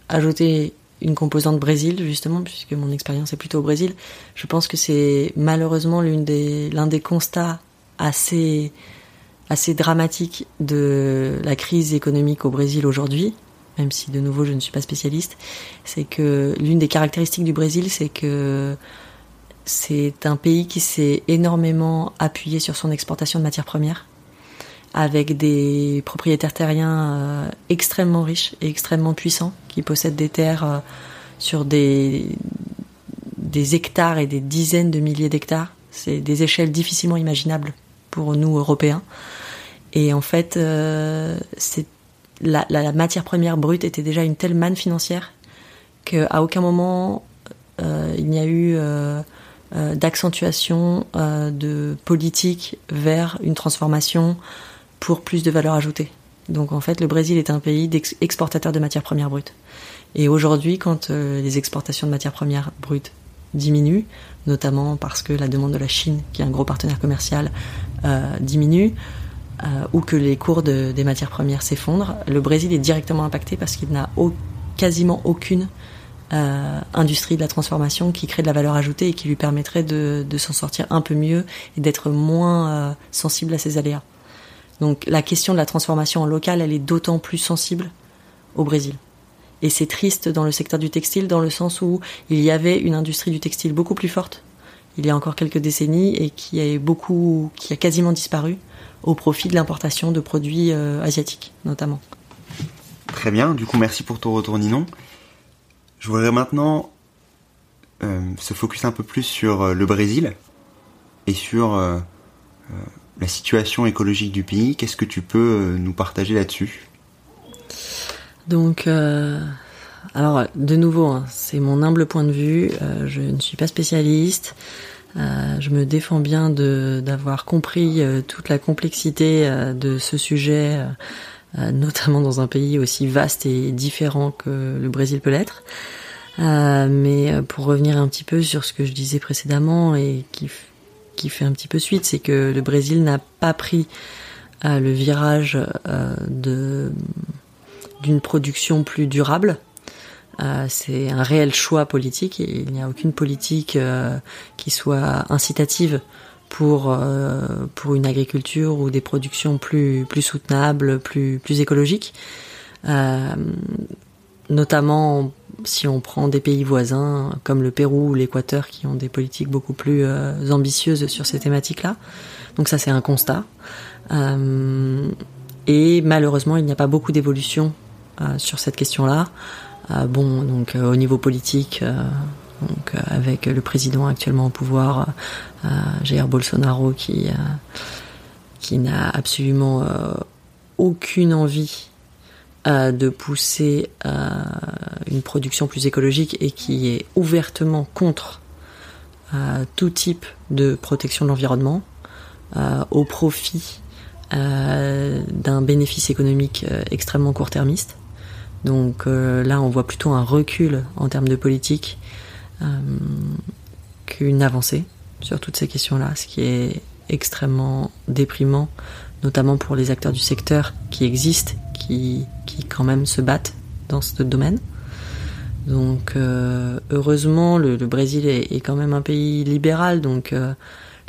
ajouter une composante Brésil, justement, puisque mon expérience est plutôt au Brésil. Je pense que c'est malheureusement l'un des, des constats assez, assez dramatiques de la crise économique au Brésil aujourd'hui, même si de nouveau je ne suis pas spécialiste, c'est que l'une des caractéristiques du Brésil, c'est que c'est un pays qui s'est énormément appuyé sur son exportation de matières premières, avec des propriétaires terriens euh, extrêmement riches et extrêmement puissants, qui possèdent des terres euh, sur des, des hectares et des dizaines de milliers d'hectares. C'est des échelles difficilement imaginables pour nous, Européens. Et en fait, euh, la, la, matière première brute était déjà une telle manne financière qu'à aucun moment il n'y a eu d'accentuation de politique vers une transformation pour plus de valeur ajoutée. Donc en fait, le Brésil est un pays exportateur de matières premières brutes. Et aujourd'hui, quand les exportations de matières premières brutes diminuent, notamment parce que la demande de la Chine, qui est un gros partenaire commercial, diminue, euh, ou que les cours de, des matières premières s'effondrent, le Brésil est directement impacté parce qu'il n'a quasiment aucune euh, industrie de la transformation qui crée de la valeur ajoutée et qui lui permettrait de, de s'en sortir un peu mieux et d'être moins euh, sensible à ces aléas. Donc la question de la transformation en local, elle est d'autant plus sensible au Brésil. Et c'est triste dans le secteur du textile dans le sens où il y avait une industrie du textile beaucoup plus forte il y a encore quelques décennies et qui a beaucoup, qui a quasiment disparu au profit de l'importation de produits euh, asiatiques notamment. Très bien, du coup merci pour ton retour Ninon. Je voudrais maintenant euh, se focus un peu plus sur euh, le Brésil et sur la situation écologique du pays. Qu'est-ce que tu peux nous partager là-dessus? Donc, alors de nouveau, hein, c'est mon humble point de vue. je ne suis pas spécialiste. Euh, je me défends bien d'avoir compris euh, toute la complexité euh, de ce sujet, notamment dans un pays aussi vaste et différent que le Brésil peut l'être. mais pour revenir un petit peu sur ce que je disais précédemment et qui, qui fait un petit peu suite, c'est que le Brésil n'a pas pris le virage de d'une production plus durable euh, c'est un réel choix politique il n'y a aucune politique euh, qui soit incitative pour euh, pour une agriculture ou des productions plus plus soutenables, plus plus écologiques. notamment si on prend des pays voisins comme le Pérou ou l'Équateur qui ont des politiques beaucoup plus ambitieuses sur ces thématiques-là. Donc ça c'est un constat. et malheureusement il n'y a pas beaucoup d'évolution sur cette question-là. bon, donc au niveau politique, euh, avec le président actuellement au pouvoir, euh, Jair Bolsonaro, qui euh, qui n'a absolument aucune envie de pousser une production plus écologique et qui est ouvertement contre tout type de protection de l'environnement au profit d'un bénéfice économique extrêmement court-termiste. Donc là, on voit plutôt un recul en termes de politique euh, qu'une avancée sur toutes ces questions-là, ce qui est extrêmement déprimant, notamment pour les acteurs du secteur qui existent, qui, qui quand même se battent dans ce domaine. Donc euh, heureusement, le, Brésil est, quand même un pays libéral, donc euh,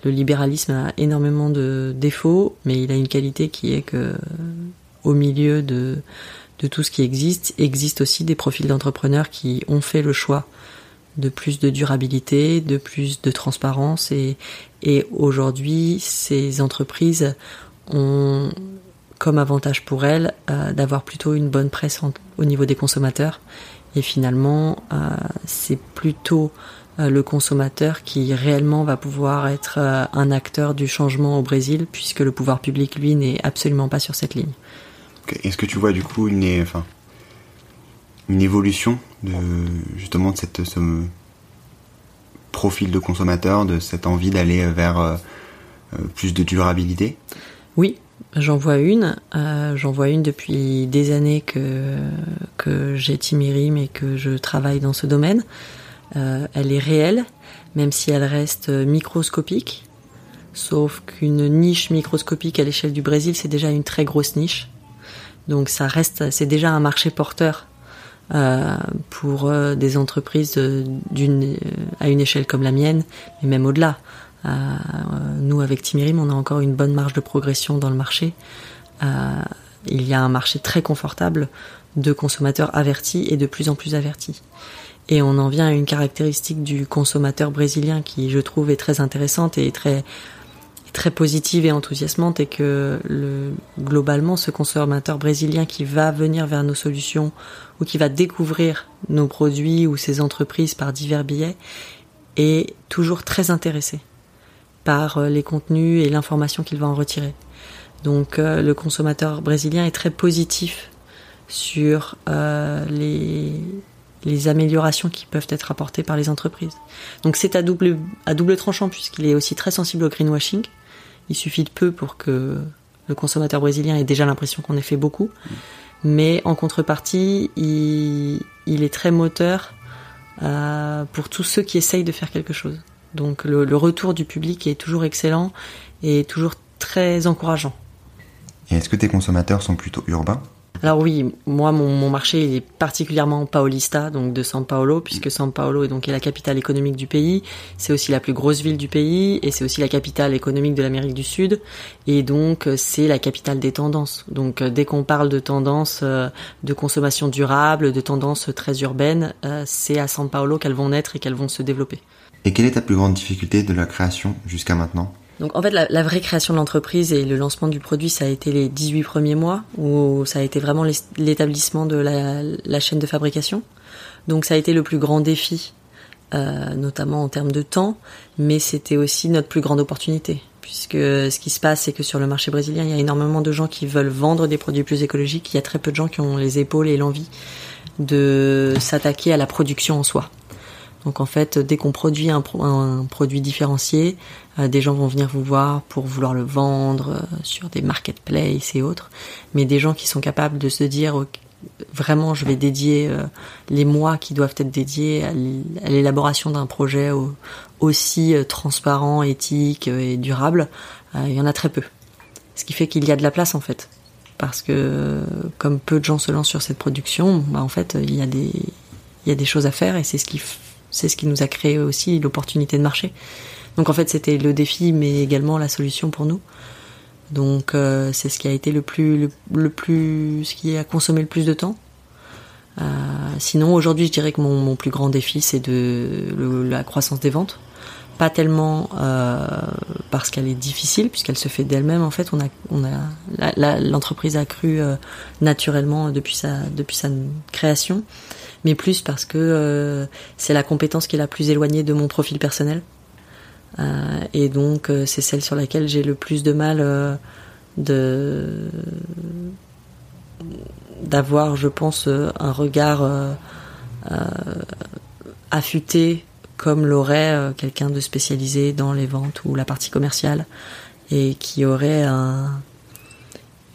le libéralisme a énormément de défauts, mais il a une qualité qui est que au milieu de, de tout ce qui existe, existe aussi des profils d'entrepreneurs qui ont fait le choix de plus de durabilité, de plus de transparence et, et aujourd'hui ces entreprises ont comme avantage pour elles euh, d'avoir plutôt une bonne presse au niveau des consommateurs. Et finalement euh, c'est plutôt euh, le consommateur qui réellement va pouvoir être un acteur du changement au Brésil puisque le pouvoir public lui n'est absolument pas sur cette ligne. Est-ce que tu vois du coup une, enfin, une évolution de justement de cette ce profil de consommateur, de cette envie d'aller vers plus de durabilité? Oui, j'en vois une. Euh, j'en vois une depuis des années que que j'ai Timirim et que je travaille dans ce domaine. elle est réelle, même si elle reste microscopique. Sauf qu'une niche microscopique à l'échelle du Brésil, c'est déjà une très grosse niche. Donc ça reste, c'est déjà un marché porteur euh, pour euh, des entreprises d'une euh, à une échelle comme la mienne, mais même au-delà. Nous, avec Timirim, on a encore une bonne marge de progression dans le marché. il y a un marché très confortable de consommateurs avertis et de plus en plus avertis. Et on en vient à une caractéristique du consommateur brésilien qui, je trouve, est très intéressante et très très positive et enthousiasmante et que le, globalement ce consommateur brésilien qui va venir vers nos solutions ou qui va découvrir nos produits ou ces entreprises par divers billets est toujours très intéressé par euh, les contenus et l'information qu'il va en retirer. Donc euh, le consommateur brésilien est très positif sur euh, les, améliorations qui peuvent être apportées par les entreprises. Donc c'est à double, à double tranchant puisqu'il est aussi très sensible au greenwashing. Il suffit de peu pour que le consommateur brésilien ait déjà l'impression qu'on ait fait beaucoup. Mais en contrepartie, il, est très moteur pour tous ceux qui essayent de faire quelque chose. Donc le, retour du public est toujours excellent et toujours très encourageant. Et est-ce que tes consommateurs sont plutôt urbains? Alors oui, moi mon, marché est particulièrement paulista, donc de São Paulo, puisque São Paulo est donc la capitale économique du pays. C'est aussi la plus grosse ville du pays et c'est aussi la capitale économique de l'Amérique du Sud. Et donc c'est la capitale des tendances. Donc dès qu'on parle de tendances euh, de consommation durable, de tendances très urbaines, euh, c'est à São Paulo qu'elles vont naître et qu'elles vont se développer. Et quelle est ta plus grande difficulté de la création jusqu'à maintenant? Donc en fait, la, vraie création de l'entreprise et le lancement du produit, ça a été les 18 premiers mois, où ça a été vraiment l'établissement de la, chaîne de fabrication. Donc ça a été le plus grand défi, euh, notamment en termes de temps, mais c'était aussi notre plus grande opportunité. Puisque ce qui se passe, c'est que sur le marché brésilien, il y a énormément de gens qui veulent vendre des produits plus écologiques. Il y a très peu de gens qui ont les épaules et l'envie de s'attaquer à la production en soi. Donc en fait, dès qu'on produit un, produit différencié, euh, des gens vont venir vous voir pour vouloir le vendre euh, sur des marketplaces et autres. Mais des gens qui sont capables de se dire vraiment, je vais dédier euh, les mois qui doivent être dédiés à l'élaboration d'un projet aussi transparent, éthique et durable, il y en a très peu. Ce qui fait qu'il y a de la place en fait. Parce que comme peu de gens se lancent sur cette production, bah, en fait, il y a des choses à faire et c'est ce qui c'est ce qui nous a créé aussi l'opportunité de marché. Donc en fait, c'était le défi, mais également la solution pour nous. Donc euh, c'est ce qui a été le plus, le, plus, ce qui a consommé le plus de temps. Euh, sinon aujourd'hui je dirais que mon, mon plus grand défi c'est de la croissance des ventes. Pas tellement euh, parce qu'elle est difficile puisqu'elle se fait d'elle-même. En fait on a, on a l'entreprise a cru euh, naturellement depuis sa, depuis sa création, mais plus parce que euh, c'est la compétence qui est la plus éloignée de mon profil personnel. Euh, et donc euh, c'est celle sur laquelle j'ai le plus de mal de d'avoir, je pense, un regard affûté comme l'aurait quelqu'un de spécialisé dans les ventes ou la partie commerciale et qui aurait un,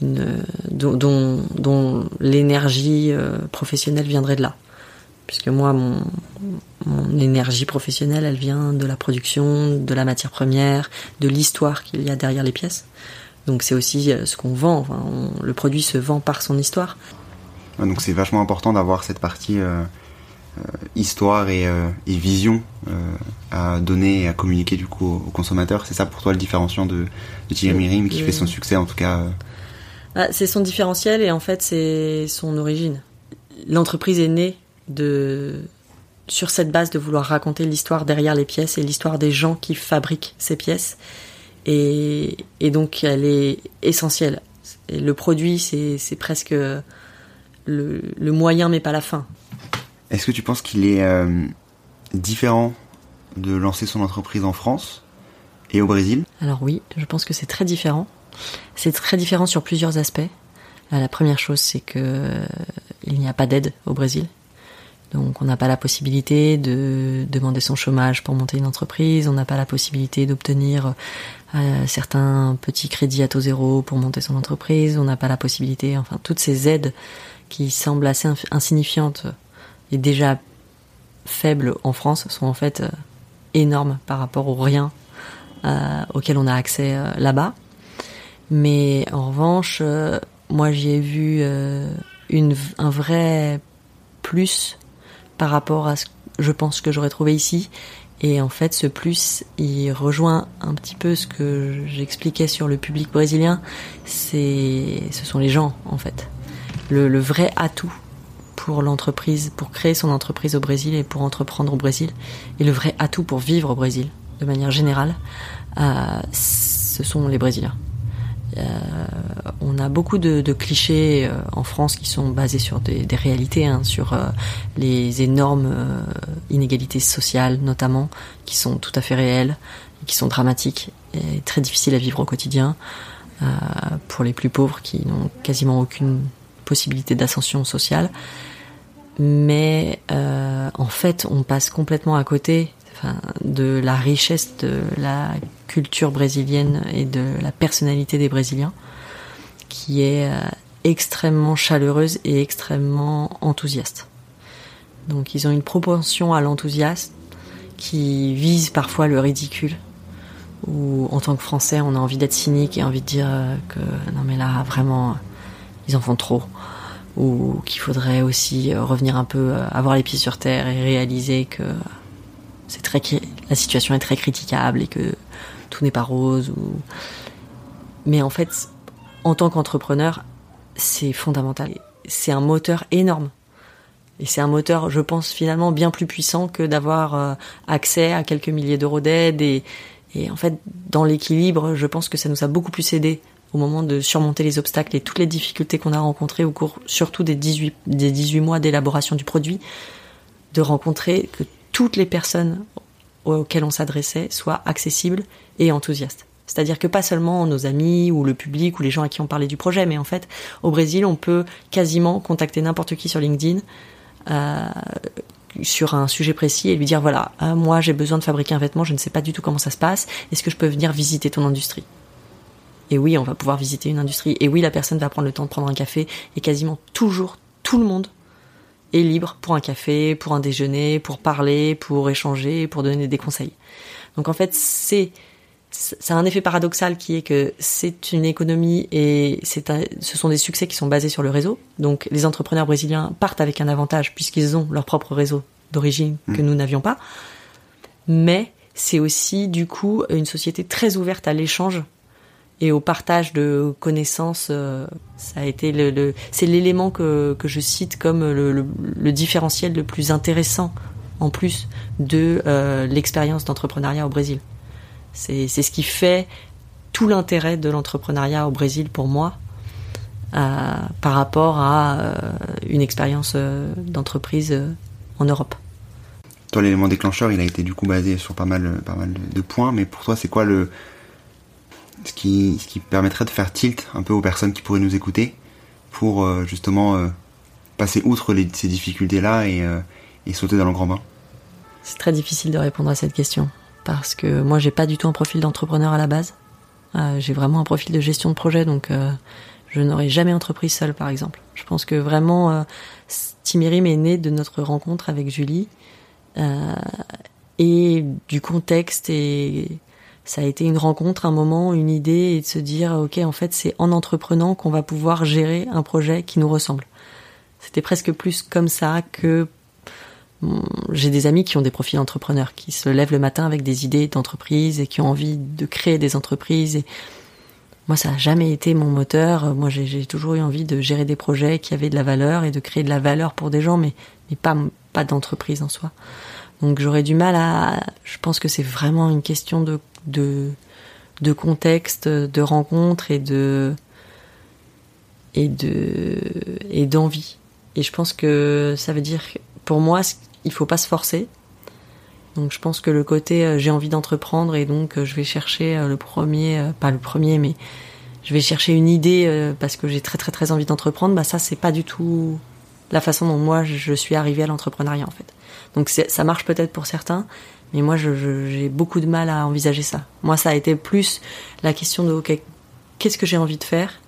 une, dont, dont l'énergie professionnelle viendrait de là puisque moi, mon, mon, énergie professionnelle, elle vient de la production, de la matière première, de l'histoire qu'il y a derrière les pièces. Donc c'est aussi euh, ce qu'on vend. Enfin, le produit se vend par son histoire. Donc c'est vachement important d'avoir cette partie euh, euh, histoire et, euh, et vision euh, à donner et à communiquer du coup aux, consommateurs. C'est ça pour toi le différenciant de, de Thierry Mirim qui fait son succès en tout cas. Ah, c'est son différentiel et en fait c'est son origine. L'entreprise est née de sur cette base de vouloir raconter l'histoire derrière les pièces et l'histoire des gens qui fabriquent ces pièces. Et, et donc elle est essentielle. Et le produit, c'est presque le, le, moyen mais pas la fin. Est-ce que tu penses qu'il est, euh, différent de lancer son entreprise en France et au Brésil? Alors oui, je pense que c'est très différent. C'est très différent sur plusieurs aspects. Euh, la première chose, c'est que euh, il n'y a pas d'aide au Brésil. Donc on n'a pas la possibilité de demander son chômage pour monter une entreprise, on n'a pas la possibilité d'obtenir euh, certains petits crédits à taux zéro pour monter son entreprise, on n'a pas la possibilité, enfin toutes ces aides qui semblent assez insignifiantes et déjà faibles en France sont en fait euh, énormes par rapport au rien euh, auquel on a accès là-bas. Mais en revanche, moi j'y ai vu un vrai plus par rapport à ce je pense que j'aurais trouvé ici. Et en fait, ce plus, il rejoint un petit peu ce que j'expliquais sur le public brésilien. C'est, ce sont les gens, en fait. Le, le vrai atout pour l'entreprise, pour créer son entreprise au Brésil et pour entreprendre au Brésil, et le vrai atout pour vivre au Brésil, de manière générale, euh, ce sont les Brésiliens. Euh, on a beaucoup de, clichés euh, en France qui sont basés sur des, réalités, hein, sur euh, les énormes inégalités sociales notamment, qui sont tout à fait réelles, qui sont dramatiques et très difficiles à vivre au quotidien pour les plus pauvres qui n'ont quasiment aucune possibilité d'ascension sociale. Mais en fait, on passe complètement à côté de la richesse de la culture brésilienne et de la personnalité des Brésiliens, qui est euh, extrêmement chaleureuse et extrêmement enthousiaste. Donc ils ont une propension à l'enthousiasme qui vise parfois le ridicule, où en tant que Français on a envie d'être cynique et envie de dire euh, que non mais là vraiment ils en font trop, ou qu'il faudrait aussi euh, revenir un peu, avoir les pieds sur terre et réaliser que très la situation est très critiquable et que tout n'est pas rose mais en fait en tant qu'entrepreneur c'est fondamental. C'est un moteur énorme. Et c'est un moteur je pense finalement bien plus puissant que d'avoir euh, accès à quelques milliers d'euros d'aide et, et en fait dans l'équilibre je pense que ça nous a beaucoup plus aidé au moment de surmonter les obstacles et toutes les difficultés qu'on a rencontrées au cours surtout des 18 des 18 mois d'élaboration du produit de rencontrer que toutes les personnes auxquelles on s'adressait soient accessibles et enthousiastes. C'est-à-dire que pas seulement nos amis ou le public ou les gens à qui on parlait du projet, mais en fait, au Brésil, on peut quasiment contacter n'importe qui sur LinkedIn euh, sur un sujet précis et lui dire voilà, euh, moi j'ai besoin de fabriquer un vêtement, je ne sais pas du tout comment ça se passe, est-ce que je peux venir visiter ton industrie? Et oui, on va pouvoir visiter une industrie. Et oui, la personne va prendre le temps de prendre un café et quasiment toujours tout le monde est libre pour un café, pour un déjeuner, pour parler, pour échanger, pour donner des conseils. Donc en fait, c'est ça a un effet paradoxal qui est que c'est une économie et c'est ce sont des succès qui sont basés sur le réseau. Donc les entrepreneurs brésiliens partent avec un avantage puisqu'ils ont leur propre réseau d'origine que mmh. nous n'avions pas. Mais c'est aussi du coup une société très ouverte à l'échange et au partage de connaissances. Euh, ça a été le, c'est l'élément que, que je cite comme le, différentiel le plus intéressant en plus de euh, l'expérience d'entrepreneuriat au Brésil. C'est ce qui fait tout l'intérêt de l'entrepreneuriat au Brésil pour moi euh, par rapport à une expérience d'entreprise en Europe. Toi, l'élément déclencheur, il a été du coup basé sur pas mal, pas mal de points, mais pour toi, c'est quoi le ce qui, permettrait de faire tilt un peu aux personnes qui pourraient nous écouter pour justement passer outre ces difficultés-là et, et sauter dans le grand bain C'est très difficile de répondre à cette question parce que moi, j'ai pas du tout un profil d'entrepreneur à la base. Euh, j'ai vraiment un profil de gestion de projet, donc euh, je n'aurais jamais entrepris seul, par exemple. Je pense que vraiment, euh, Timirim est né de notre rencontre avec Julie euh, et du contexte et ça a été une rencontre, un moment, une idée et de se dire ok en fait c'est en entreprenant qu'on va pouvoir gérer un projet qui nous ressemble. C'était presque plus comme ça que j'ai des amis qui ont des profils entrepreneurs, qui se lèvent le matin avec des idées d'entreprise et qui ont envie de créer des entreprises. Moi, ça n'a jamais été mon moteur. Moi, j'ai toujours eu envie de gérer des projets qui avaient de la valeur et de créer de la valeur pour des gens, mais, mais pas, pas d'entreprise en soi. Donc j'aurais du mal à... Je pense que c'est vraiment une question de, de, de contexte, de rencontre et de et de et d'envie. Et je pense que ça veut dire pour moi il faut pas se forcer. Donc je pense que le côté euh, j'ai envie d'entreprendre et donc euh, je vais chercher euh, le premier, pas le premier, mais je vais chercher une idée parce que j'ai très très très envie d'entreprendre. Bah ça c'est pas du tout la façon dont moi je suis arrivée à l'entrepreneuriat en fait. Donc ça marche peut-être pour certains, mais moi j'ai beaucoup de mal à envisager ça. Moi ça a été plus la question de qu'est-ce que j'ai envie de faire,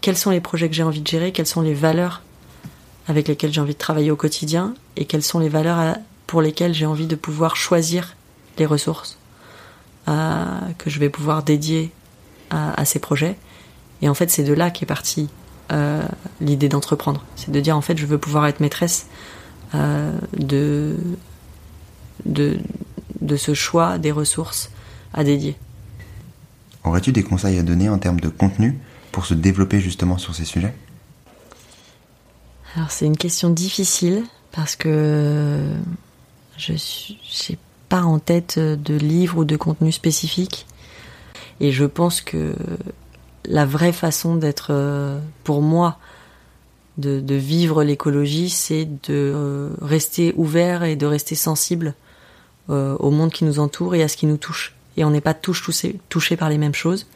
quels sont les projets que j'ai envie de gérer, quelles sont les valeurs avec lesquelles j'ai envie de travailler au quotidien? Et quelles sont les valeurs pour lesquelles j'ai envie de pouvoir choisir les ressources euh, que je vais pouvoir dédier à, ces projets? Et en fait, c'est de là qu'est partie euh, l'idée d'entreprendre. C'est de dire, en fait, je veux pouvoir être maîtresse euh, de, de, de ce choix des ressources à dédier. Aurais-tu des conseils à donner en termes de contenu pour se développer justement sur ces sujets? Alors c'est une question difficile parce que je n'ai pas en tête de livre ou de contenu spécifique et je pense que la vraie façon d'être pour moi de, vivre l'écologie, c'est de euh, rester ouvert et de rester sensible euh, au monde qui nous entoure et à ce qui nous touche. Et on n'est pas tous touché, touché par les mêmes choses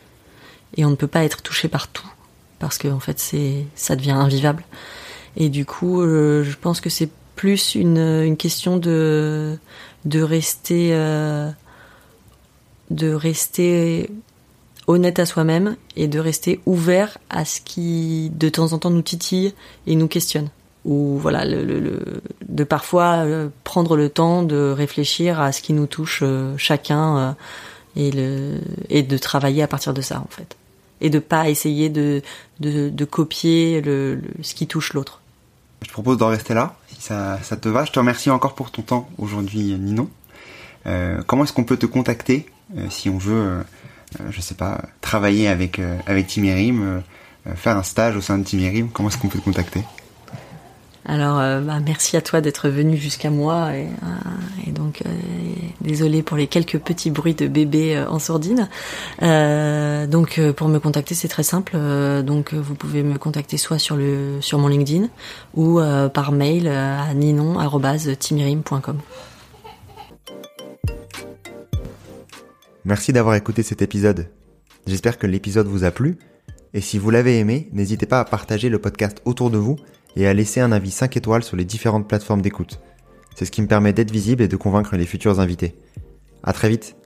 et on ne peut pas être touché par tout parce que en fait c'est ça devient invivable. Et du coup, euh, je pense que c'est plus une, une, question de de rester euh, de rester honnête à soi-même et de rester ouvert à ce qui de temps en temps nous titille et nous questionne ou voilà de parfois euh, prendre le temps de réfléchir à ce qui nous touche chacun et le et de travailler à partir de ça en fait et de pas essayer de copier ce qui touche l'autre je propose d'en rester là, si ça, te va. Je te remercie encore pour ton temps aujourd'hui, Nino. Euh, comment est-ce qu'on peut te contacter euh, si on veut, euh, euh je sais pas, travailler avec avec Timirim, faire un stage au sein de Timirim Comment est-ce qu'on peut te contacter? Alors, euh, bah, merci à toi d'être venu jusqu'à moi et, euh, donc euh, désolé pour les quelques petits bruits de bébé en sourdine. donc, pour me contacter, c'est très simple. donc, vous pouvez me contacter soit sur le sur mon LinkedIn ou par mail à ninon@timirim.com. Merci d'avoir écouté cet épisode. J'espère que l'épisode vous a plu. Et si vous l'avez aimé, n'hésitez pas à partager le podcast autour de vous et à laisser un avis 5 étoiles sur les différentes plateformes d'écoute. C'est ce qui me permet d'être visible et de convaincre les futurs invités. À très vite